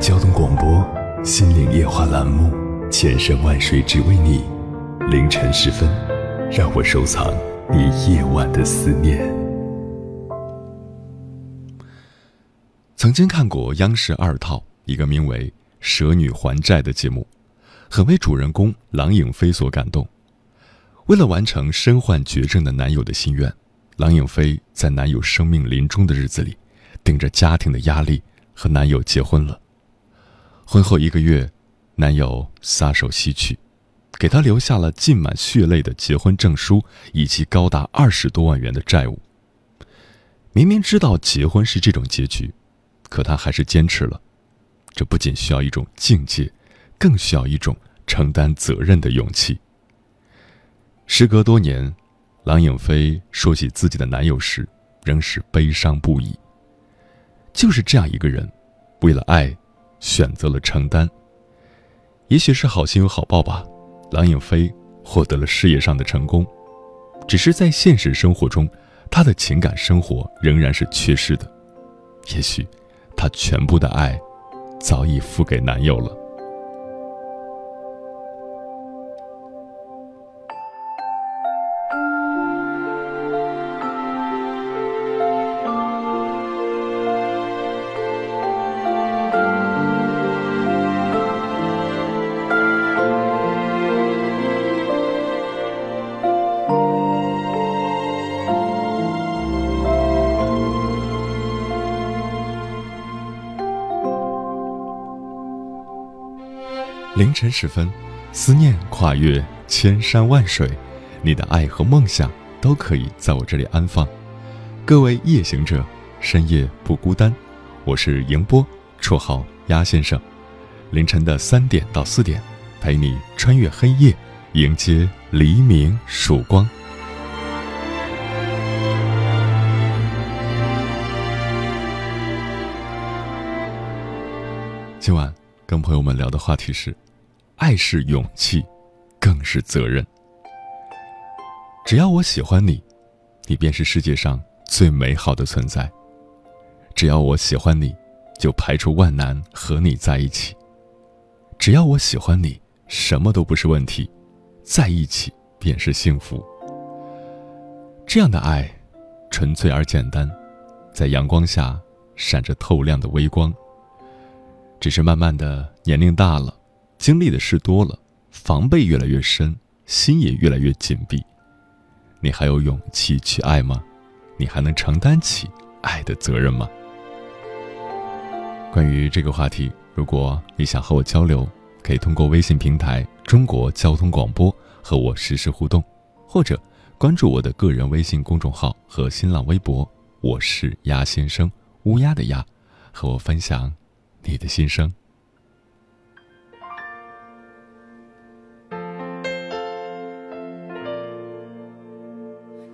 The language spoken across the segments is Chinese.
交通广播《心灵夜话》栏目，千山万水只为你。凌晨时分，让我收藏你夜晚的思念。曾经看过央视二套一个名为《蛇女还债》的节目，很为主人公郎颖飞所感动。为了完成身患绝症的男友的心愿，郎颖飞在男友生命临终的日子里，顶着家庭的压力和男友结婚了。婚后一个月，男友撒手西去，给她留下了浸满血泪的结婚证书以及高达二十多万元的债务。明明知道结婚是这种结局，可她还是坚持了。这不仅需要一种境界，更需要一种承担责任的勇气。时隔多年，郎颖飞说起自己的男友时，仍是悲伤不已。就是这样一个人，为了爱，选择了承担。也许是好心有好报吧，郎影飞获得了事业上的成功，只是在现实生活中，他的情感生活仍然是缺失的。也许，他全部的爱，早已付给男友了。凌晨时分，思念跨越千山万水，你的爱和梦想都可以在我这里安放。各位夜行者，深夜不孤单。我是迎波，绰号鸭先生。凌晨的三点到四点，陪你穿越黑夜，迎接黎明曙光。今晚跟朋友们聊的话题是：爱是勇气，更是责任。只要我喜欢你，你便是世界上最美好的存在。只要我喜欢你，就排除万难和你在一起。只要我喜欢你，什么都不是问题，在一起便是幸福。这样的爱，纯粹而简单，在阳光下闪着透亮的微光。只是慢慢的年龄大了，经历的事多了，防备越来越深，心也越来越紧闭。你还有勇气去爱吗？你还能承担起爱的责任吗？关于这个话题，如果你想和我交流，可以通过微信平台“中国交通广播”和我实时互动，或者关注我的个人微信公众号和新浪微博，我是鸭先生，乌鸦的鸭，和我分享。你的心声。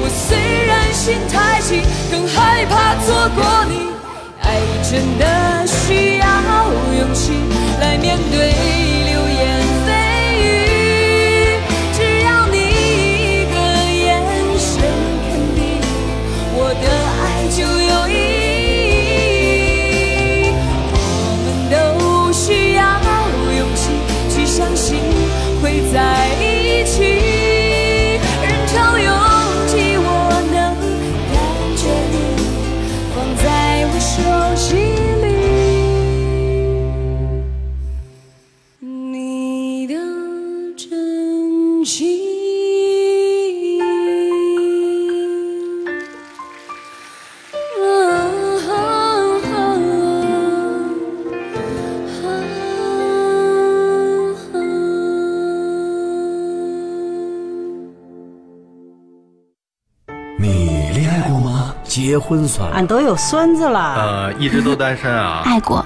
我虽然心太急，更害怕错过你。爱真的需要勇气来面对流言。结婚算了，俺都有孙子了。呃，一直都单身啊。爱过。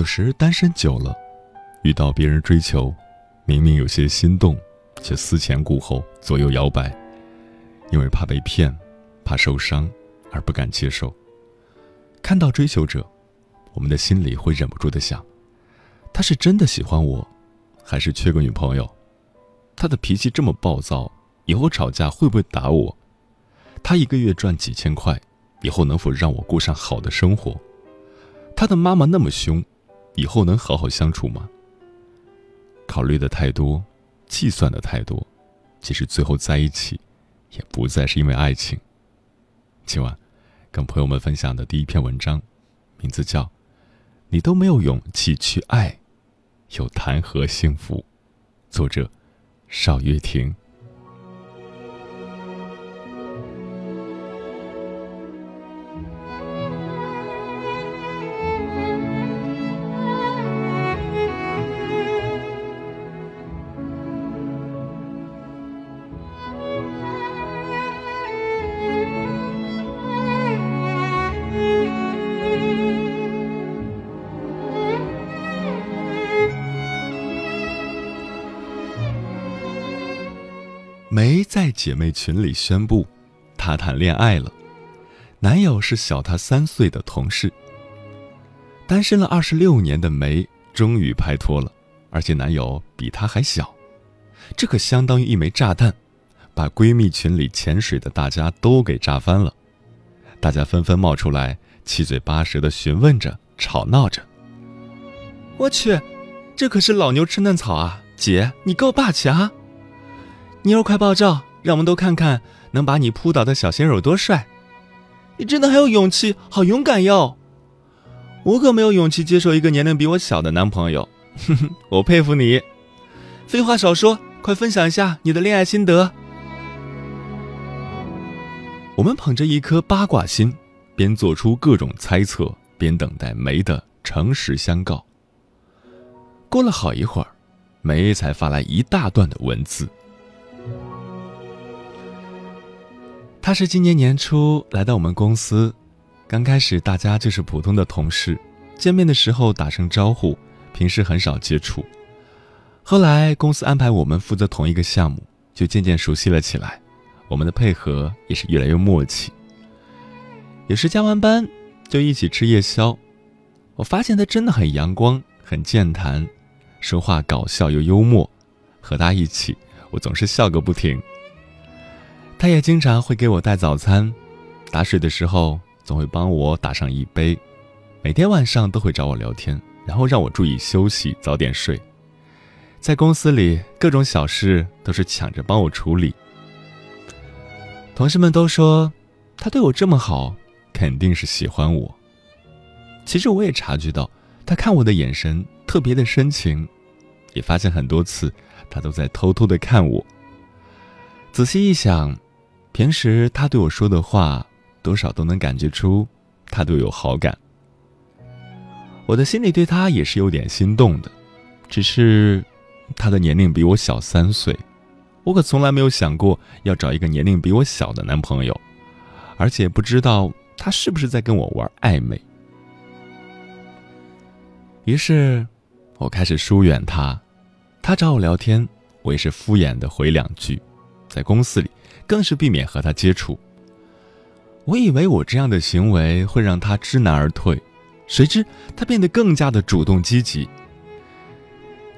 有时单身久了，遇到别人追求，明明有些心动，却思前顾后，左右摇摆，因为怕被骗，怕受伤，而不敢接受。看到追求者，我们的心里会忍不住的想：他是真的喜欢我，还是缺个女朋友？他的脾气这么暴躁，以后吵架会不会打我？他一个月赚几千块，以后能否让我过上好的生活？他的妈妈那么凶。以后能好好相处吗？考虑的太多，计算的太多，其实最后在一起，也不再是因为爱情。今晚，跟朋友们分享的第一篇文章，名字叫《你都没有勇气去爱，又谈何幸福》，作者邵月婷。梅在姐妹群里宣布，她谈恋爱了，男友是小她三岁的同事。单身了二十六年的梅终于拍拖了，而且男友比她还小，这可相当于一枚炸弹，把闺蜜群里潜水的大家都给炸翻了。大家纷纷冒出来，七嘴八舌的询问着，吵闹着。我去，这可是老牛吃嫩草啊！姐，你够霸气啊！妞儿快爆照，让我们都看看能把你扑倒的小鲜肉多帅！你真的很有勇气，好勇敢哟！我可没有勇气接受一个年龄比我小的男朋友，哼哼，我佩服你。废话少说，快分享一下你的恋爱心得。我们捧着一颗八卦心，边做出各种猜测，边等待梅的诚实相告。过了好一会儿，梅才发来一大段的文字。他是今年年初来到我们公司，刚开始大家就是普通的同事，见面的时候打声招呼，平时很少接触。后来公司安排我们负责同一个项目，就渐渐熟悉了起来，我们的配合也是越来越默契。有时加完班就一起吃夜宵，我发现他真的很阳光，很健谈，说话搞笑又幽默，和他一起，我总是笑个不停。他也经常会给我带早餐，打水的时候总会帮我打上一杯，每天晚上都会找我聊天，然后让我注意休息，早点睡。在公司里，各种小事都是抢着帮我处理。同事们都说，他对我这么好，肯定是喜欢我。其实我也察觉到，他看我的眼神特别的深情，也发现很多次他都在偷偷的看我。仔细一想，平时他对我说的话，多少都能感觉出他对我有好感。我的心里对他也是有点心动的，只是他的年龄比我小三岁，我可从来没有想过要找一个年龄比我小的男朋友，而且不知道他是不是在跟我玩暧昧。于是，我开始疏远他。他找我聊天，我也是敷衍的回两句。在公司里，更是避免和他接触。我以为我这样的行为会让他知难而退，谁知他变得更加的主动积极。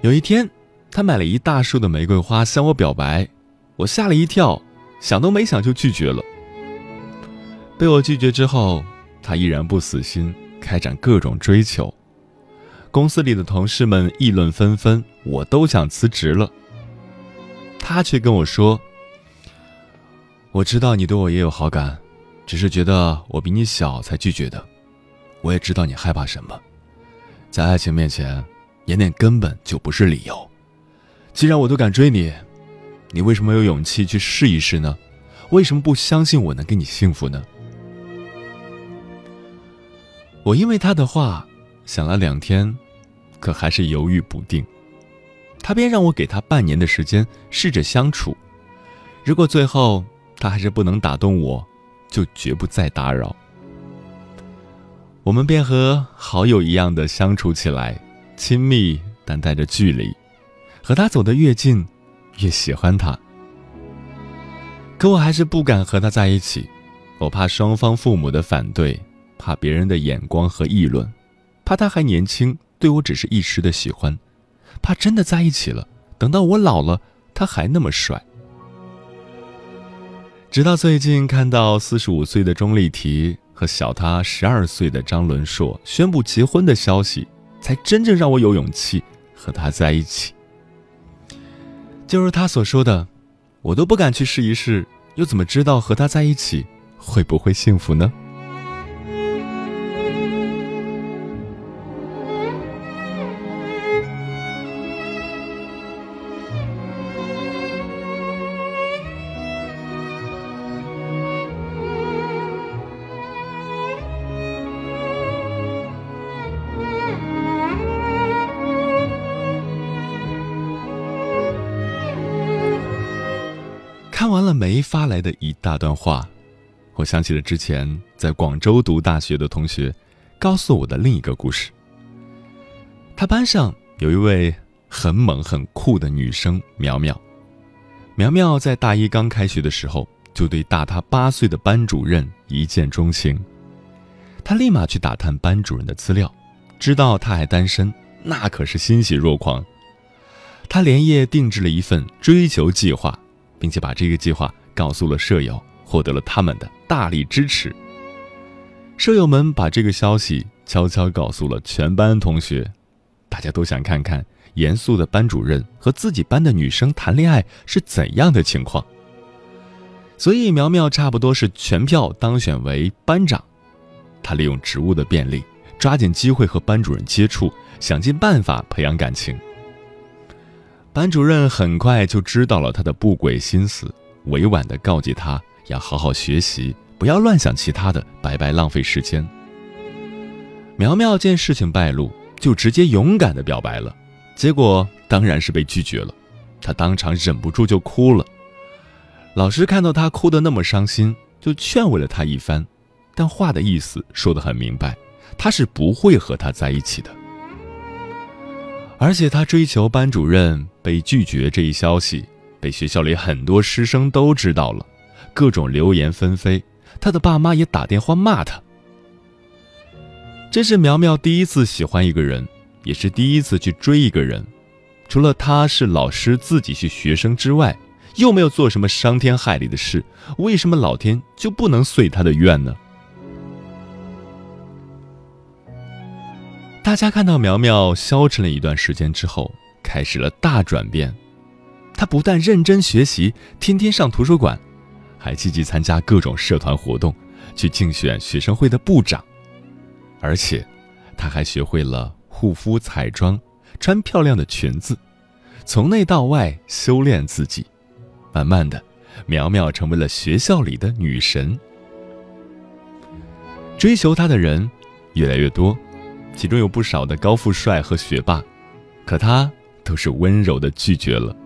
有一天，他买了一大束的玫瑰花向我表白，我吓了一跳，想都没想就拒绝了。被我拒绝之后，他依然不死心，开展各种追求。公司里的同事们议论纷纷，我都想辞职了。他却跟我说：“我知道你对我也有好感，只是觉得我比你小才拒绝的。我也知道你害怕什么，在爱情面前，年龄根本就不是理由。既然我都敢追你，你为什么有勇气去试一试呢？为什么不相信我能给你幸福呢？”我因为他的话。想了两天，可还是犹豫不定。他便让我给他半年的时间试着相处，如果最后他还是不能打动我，就绝不再打扰。我们便和好友一样的相处起来，亲密但带着距离。和他走得越近，越喜欢他。可我还是不敢和他在一起，我怕双方父母的反对，怕别人的眼光和议论。怕他还年轻，对我只是一时的喜欢；怕真的在一起了，等到我老了，他还那么帅。直到最近看到四十五岁的钟丽缇和小她十二岁的张伦硕宣布结婚的消息，才真正让我有勇气和他在一起。就如他所说的，我都不敢去试一试，又怎么知道和他在一起会不会幸福呢？来的一大段话，我想起了之前在广州读大学的同学告诉我的另一个故事。他班上有一位很猛很酷的女生苗苗，苗苗在大一刚开学的时候就对大她八岁的班主任一见钟情。他立马去打探班主任的资料，知道他还单身，那可是欣喜若狂。他连夜定制了一份追求计划。并且把这个计划告诉了舍友，获得了他们的大力支持。舍友们把这个消息悄悄告诉了全班同学，大家都想看看严肃的班主任和自己班的女生谈恋爱是怎样的情况。所以苗苗差不多是全票当选为班长。她利用职务的便利，抓紧机会和班主任接触，想尽办法培养感情。班主任很快就知道了他的不轨心思，委婉地告诫他要好好学习，不要乱想其他的，白白浪费时间。苗苗见事情败露，就直接勇敢地表白了，结果当然是被拒绝了。他当场忍不住就哭了。老师看到他哭得那么伤心，就劝慰了他一番，但话的意思说得很明白，他是不会和他在一起的。而且他追求班主任被拒绝这一消息，被学校里很多师生都知道了，各种流言纷飞。他的爸妈也打电话骂他。这是苗苗第一次喜欢一个人，也是第一次去追一个人，除了他是老师自己是学生之外，又没有做什么伤天害理的事，为什么老天就不能遂他的愿呢？大家看到苗苗消沉了一段时间之后，开始了大转变。他不但认真学习，天天上图书馆，还积极参加各种社团活动，去竞选学生会的部长。而且，他还学会了护肤、彩妆，穿漂亮的裙子，从内到外修炼自己。慢慢的，苗苗成为了学校里的女神。追求她的人越来越多。其中有不少的高富帅和学霸，可他都是温柔的拒绝了。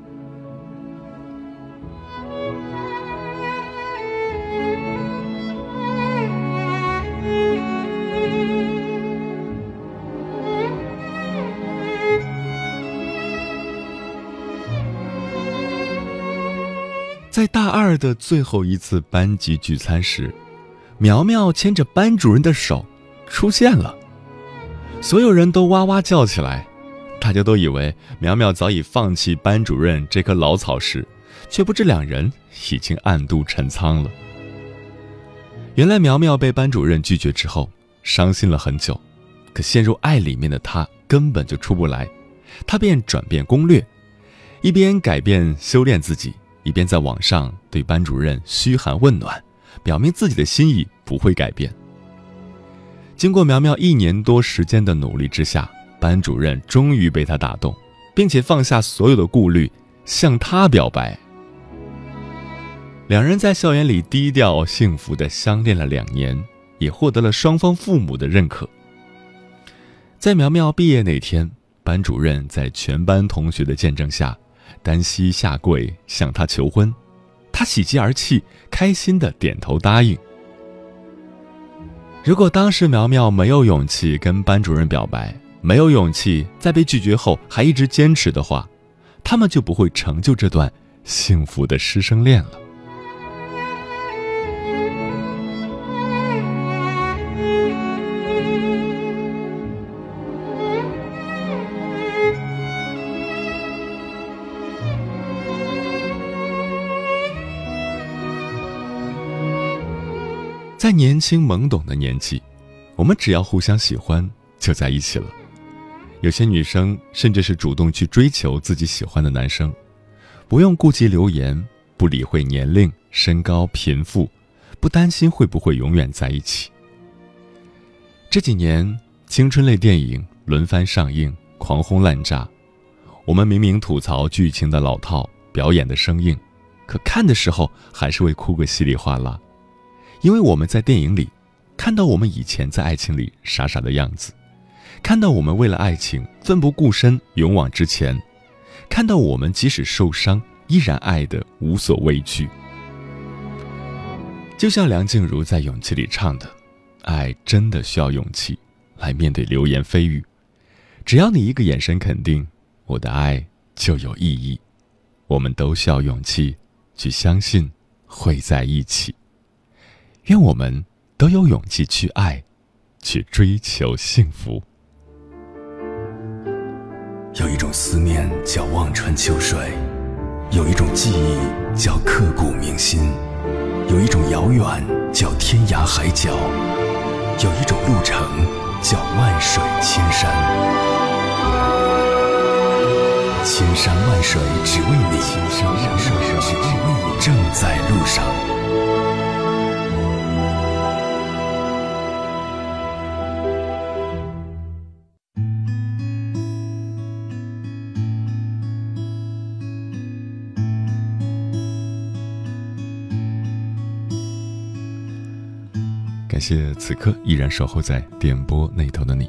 在大二的最后一次班级聚餐时，苗苗牵着班主任的手出现了。所有人都哇哇叫起来，大家都以为苗苗早已放弃班主任这棵老草时，却不知两人已经暗度陈仓了。原来苗苗被班主任拒绝之后，伤心了很久，可陷入爱里面的她根本就出不来，她便转变攻略，一边改变修炼自己，一边在网上对班主任嘘寒问暖，表明自己的心意不会改变。经过苗苗一年多时间的努力之下，班主任终于被他打动，并且放下所有的顾虑，向他表白。两人在校园里低调幸福的相恋了两年，也获得了双方父母的认可。在苗苗毕业那天，班主任在全班同学的见证下，单膝下跪向她求婚，她喜极而泣，开心的点头答应。如果当时苗苗没有勇气跟班主任表白，没有勇气在被拒绝后还一直坚持的话，他们就不会成就这段幸福的师生恋了。年轻懵懂的年纪，我们只要互相喜欢就在一起了。有些女生甚至是主动去追求自己喜欢的男生，不用顾及流言，不理会年龄、身高、贫富，不担心会不会永远在一起。这几年青春类电影轮番上映，狂轰滥炸。我们明明吐槽剧情的老套、表演的生硬，可看的时候还是会哭个稀里哗啦。因为我们在电影里看到我们以前在爱情里傻傻的样子，看到我们为了爱情奋不顾身勇往直前，看到我们即使受伤依然爱的无所畏惧。就像梁静茹在《勇气》里唱的：“爱真的需要勇气来面对流言蜚语，只要你一个眼神肯定，我的爱就有意义。我们都需要勇气去相信会在一起。”愿我们都有勇气去爱，去追求幸福。有一种思念叫望穿秋水，有一种记忆叫刻骨铭心，有一种遥远叫天涯海角，有一种路程叫万水千山。千山万水只为你，千山万水只为你正在路上。谢此刻依然守候在电波那头的你，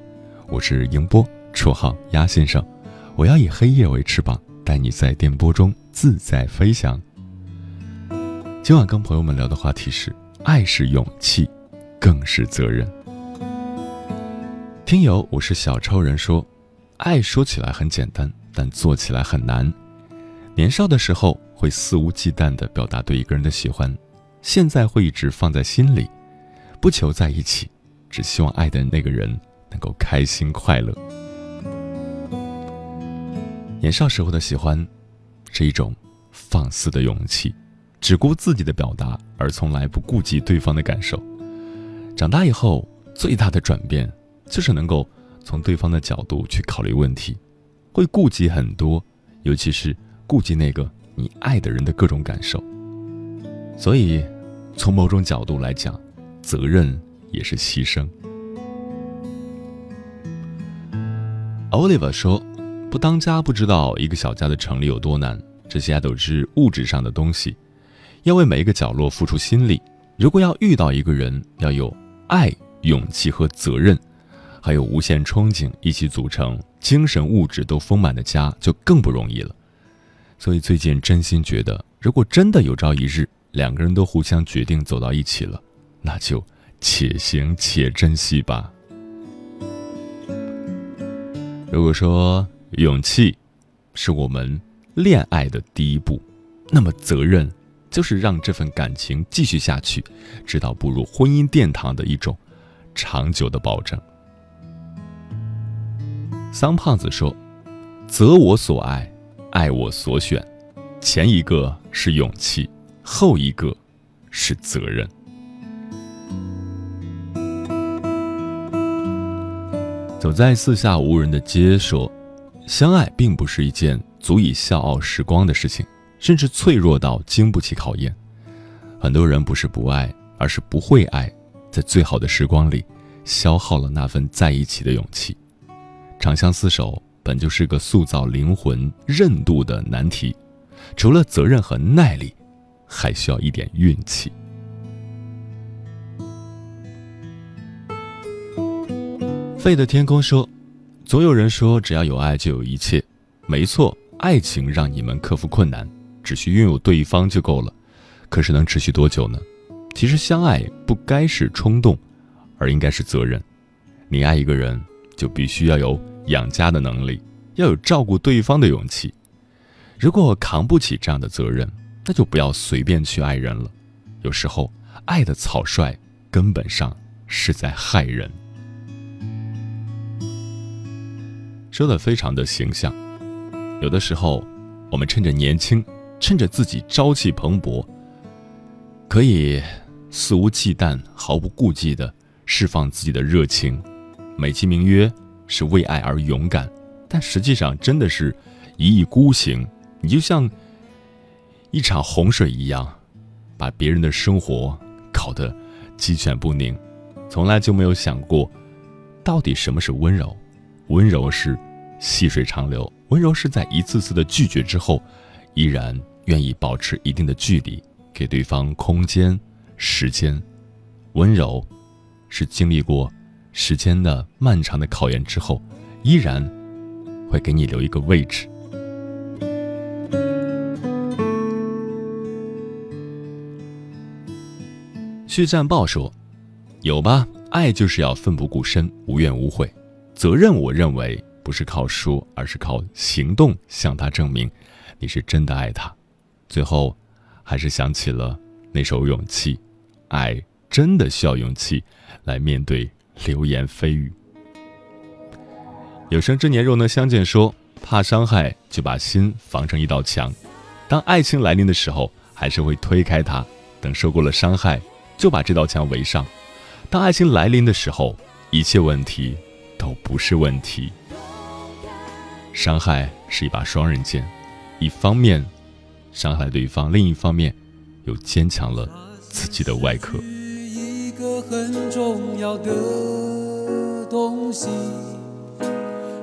我是迎波，绰号鸭先生。我要以黑夜为翅膀，带你在电波中自在飞翔。今晚跟朋友们聊的话题是：爱是勇气，更是责任。听友，我是小超人说，爱说起来很简单，但做起来很难。年少的时候会肆无忌惮地表达对一个人的喜欢，现在会一直放在心里。不求在一起，只希望爱的那个人能够开心快乐。年少时候的喜欢，是一种放肆的勇气，只顾自己的表达，而从来不顾及对方的感受。长大以后，最大的转变就是能够从对方的角度去考虑问题，会顾及很多，尤其是顾及那个你爱的人的各种感受。所以，从某种角度来讲，责任也是牺牲。Oliver 说：“不当家不知道一个小家的成立有多难，这些都是物质上的东西，要为每一个角落付出心力。如果要遇到一个人，要有爱、勇气和责任，还有无限憧憬，一起组成精神物质都丰满的家，就更不容易了。所以最近真心觉得，如果真的有朝一日两个人都互相决定走到一起了，那就且行且珍惜吧。”如果说勇气是我们恋爱的第一步，那么责任就是让这份感情继续下去，直到步入婚姻殿堂的一种长久的保证。桑胖子说：“择我所爱，爱我所选，前一个是勇气，后一个是责任。”走在四下无人的街，说：“相爱并不是一件足以笑傲时光的事情，甚至脆弱到经不起考验。很多人不是不爱，而是不会爱，在最好的时光里，消耗了那份在一起的勇气。长相厮守本就是个塑造灵魂韧度的难题，除了责任和耐力，还需要一点运气。”飞的天空说：“总有人说，只要有爱就有一切。没错，爱情让你们克服困难，只需拥有对方就够了。可是能持续多久呢？其实相爱不该是冲动，而应该是责任。你爱一个人，就必须要有养家的能力，要有照顾对方的勇气。如果扛不起这样的责任，那就不要随便去爱人了。有时候，爱的草率，根本上是在害人。”说的非常的形象，有的时候，我们趁着年轻，趁着自己朝气蓬勃，可以肆无忌惮、毫不顾忌的释放自己的热情，美其名曰是为爱而勇敢，但实际上真的是一意孤行。你就像一场洪水一样，把别人的生活搞得鸡犬不宁，从来就没有想过，到底什么是温柔？温柔是。细水长流，温柔是在一次次的拒绝之后，依然愿意保持一定的距离，给对方空间、时间。温柔，是经历过时间的漫长的考验之后，依然会给你留一个位置。续战报说：“有吧，爱就是要奋不顾身，无怨无悔。责任，我认为。”不是靠说，而是靠行动向他证明，你是真的爱他。最后，还是想起了那首《勇气》，爱真的需要勇气来面对流言蜚语。有生之年若能相见，说怕伤害就把心防成一道墙，当爱情来临的时候，还是会推开它；等受过了伤害，就把这道墙围上。当爱情来临的时候，一切问题都不是问题。伤害是一把双刃剑，一方面伤害对方，另一方面又坚强了自己的外壳。一个很重要的东西。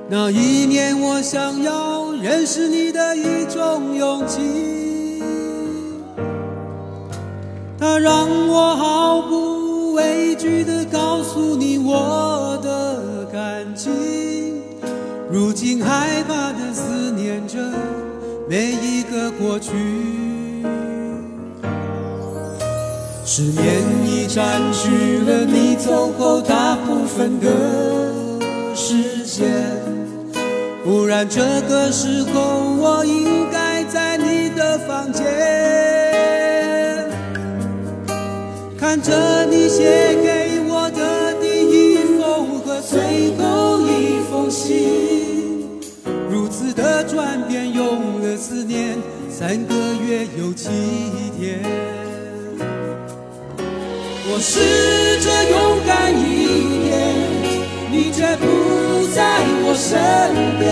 那一年，我想要认识你的一种勇气，它让我毫不如今害怕的思念着每一个过去，十年已占据了你走后大部分的时间。不然这个时候我应该在你的房间，看着你写给我的第一封和最后一封信。三个月有七天。我试着勇敢一点，你却不在我身边。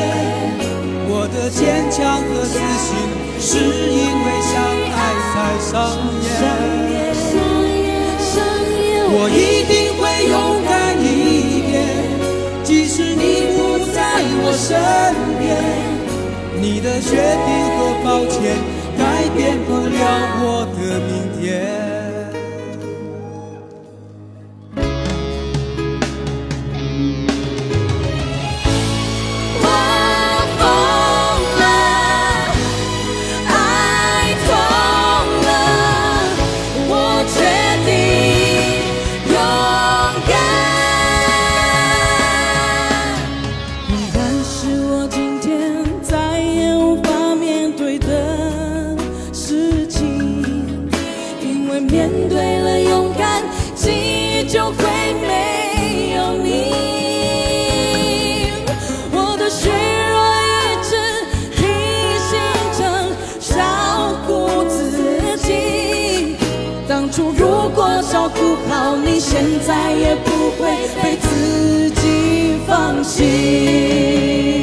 我的坚强和自信，是因为相爱才上演。我一定会勇敢一点，即使你不在我身边。你的决定和抱歉，改变不了我的明天。就会没有你。我的虚弱一直提醒着照顾自己当初如果照顾好你现在也不会被自己放弃。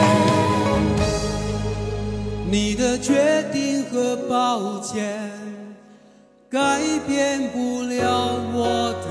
决定和抱歉，改变不了我的。